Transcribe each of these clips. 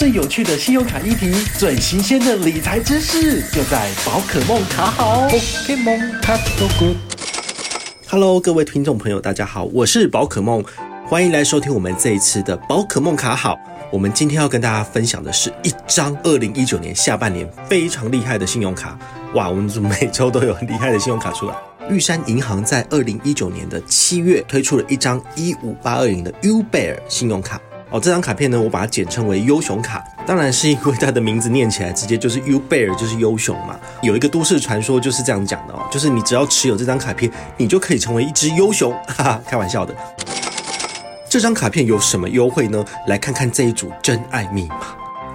最有趣的信用卡议题，最新鲜的理财知识，就在宝可梦卡好。，OK 梦卡。Hello，各位听众朋友，大家好，我是宝可梦，欢迎来收听我们这一次的宝可梦卡好。我们今天要跟大家分享的是一张二零一九年下半年非常厉害的信用卡。哇，我们每周都有很厉害的信用卡出来。玉山银行在二零一九年的七月推出了一张一五八二零的 Uber 信用卡。哦，这张卡片呢，我把它简称为优熊卡，当然是因为它的名字念起来直接就是 U Bear，就是优熊嘛。有一个都市传说就是这样讲的哦，就是你只要持有这张卡片，你就可以成为一只优熊，哈哈，开玩笑的。这张卡片有什么优惠呢？来看看这一组真爱密码，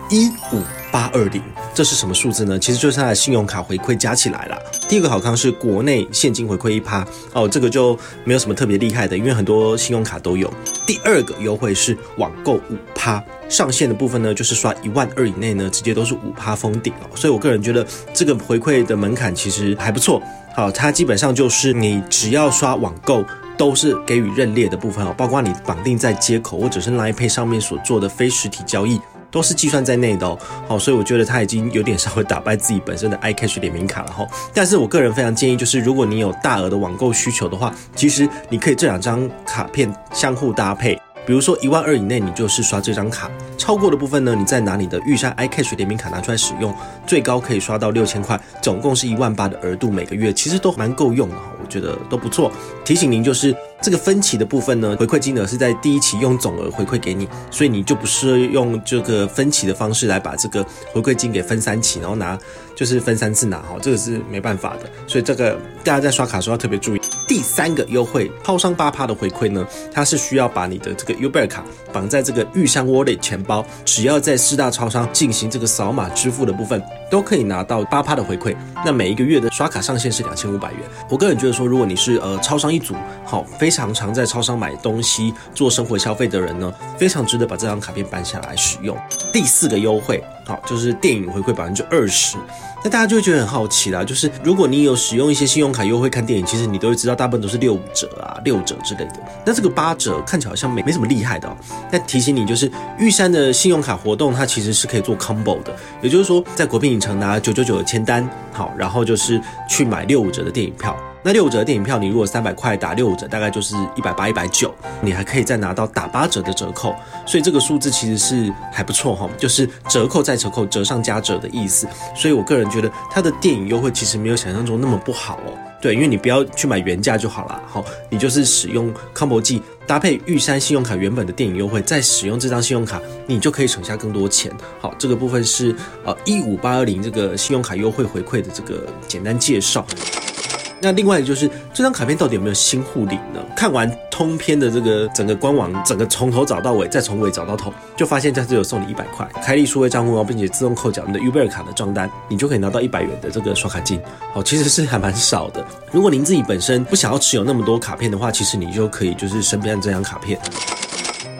一五。八二零，这是什么数字呢？其实就是它的信用卡回馈加起来了。第一个好康是国内现金回馈一趴哦，这个就没有什么特别厉害的，因为很多信用卡都有。第二个优惠是网购五趴，上限的部分呢，就是刷一万二以内呢，直接都是五趴封顶哦。所以我个人觉得这个回馈的门槛其实还不错。好，它基本上就是你只要刷网购，都是给予认列的部分哦，包括你绑定在接口或者是 Line Pay 上面所做的非实体交易。都是计算在内的哦，好，所以我觉得他已经有点稍微打败自己本身的 iCash 联名卡了哈。但是我个人非常建议，就是如果你有大额的网购需求的话，其实你可以这两张卡片相互搭配。比如说一万二以内，你就是刷这张卡；超过的部分呢，你再拿你的玉山 iCash 联名卡拿出来使用，最高可以刷到六千块，总共是一万八的额度，每个月其实都蛮够用的哈，我觉得都不错。提醒您就是这个分期的部分呢，回馈金额是在第一期用总额回馈给你，所以你就不是用这个分期的方式来把这个回馈金给分三期，然后拿就是分三次拿哈，这个是没办法的，所以这个大家在刷卡时候要特别注意。第三个优惠，超商八趴的回馈呢，它是需要把你的这个 Uber 卡绑在这个玉山 Wallet 钱包，只要在四大超商进行这个扫码支付的部分，都可以拿到八趴的回馈。那每一个月的刷卡上限是两千五百元。我个人觉得说，如果你是呃超商一族，好，非常常在超商买东西做生活消费的人呢，非常值得把这张卡片办下来使用。第四个优惠，好，就是电影回馈百分之二十。那大家就会觉得很好奇啦，就是如果你有使用一些信用卡优惠看电影，其实你都会知道，大部分都是六五折啊、六折之类的。那这个八折看起来好像没没什么厉害的哦。那提醒你，就是玉山的信用卡活动，它其实是可以做 combo 的，也就是说，在国宾影城拿九九九的签单，好，然后就是去买六五折的电影票。那六五折电影票，你如果三百块打六五折，大概就是一百八、一百九，你还可以再拿到打八折的折扣，所以这个数字其实是还不错哈，就是折扣再折扣，折上加折的意思。所以我个人觉得它的电影优惠其实没有想象中那么不好哦。对，因为你不要去买原价就好了，好，你就是使用 combo 季搭配玉山信用卡原本的电影优惠，再使用这张信用卡，你就可以省下更多钱。好，这个部分是呃一五八二零这个信用卡优惠回馈的这个简单介绍。那另外就是这张卡片到底有没有新护理呢？看完通篇的这个整个官网，整个从头找到尾，再从尾找到头，就发现它只有送你一百块，开立数位账户哦，并且自动扣缴你的 Uber 卡的账单，你就可以拿到一百元的这个刷卡金。哦，其实是还蛮少的。如果您自己本身不想要持有那么多卡片的话，其实你就可以就是身边的这张卡片。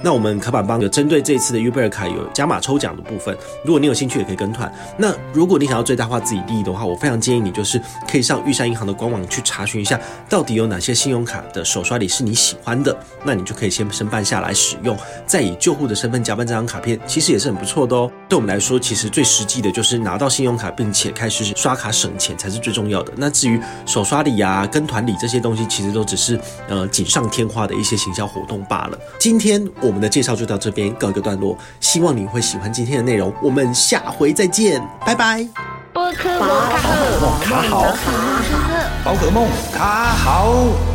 那我们卡板帮有针对这次的 Uber 卡有加码抽奖的部分，如果你有兴趣也可以跟团。那如果你想要最大化自己利益的话，我非常建议你就是可以上玉山银行的官网去查询一下，到底有哪些信用卡的手刷礼是你喜欢的，那你就可以先申办下来使用，再以旧户的身份加办这张卡片，其实也是很不错的哦。对我们来说，其实最实际的就是拿到信用卡，并且开始刷卡省钱才是最重要的。那至于手刷礼啊、跟团礼这些东西，其实都只是呃锦上添花的一些行销活动罢了。今天。我们的介绍就到这边告一个段落，希望你会喜欢今天的内容，我们下回再见，拜拜。宝可梦卡好，宝可梦卡好。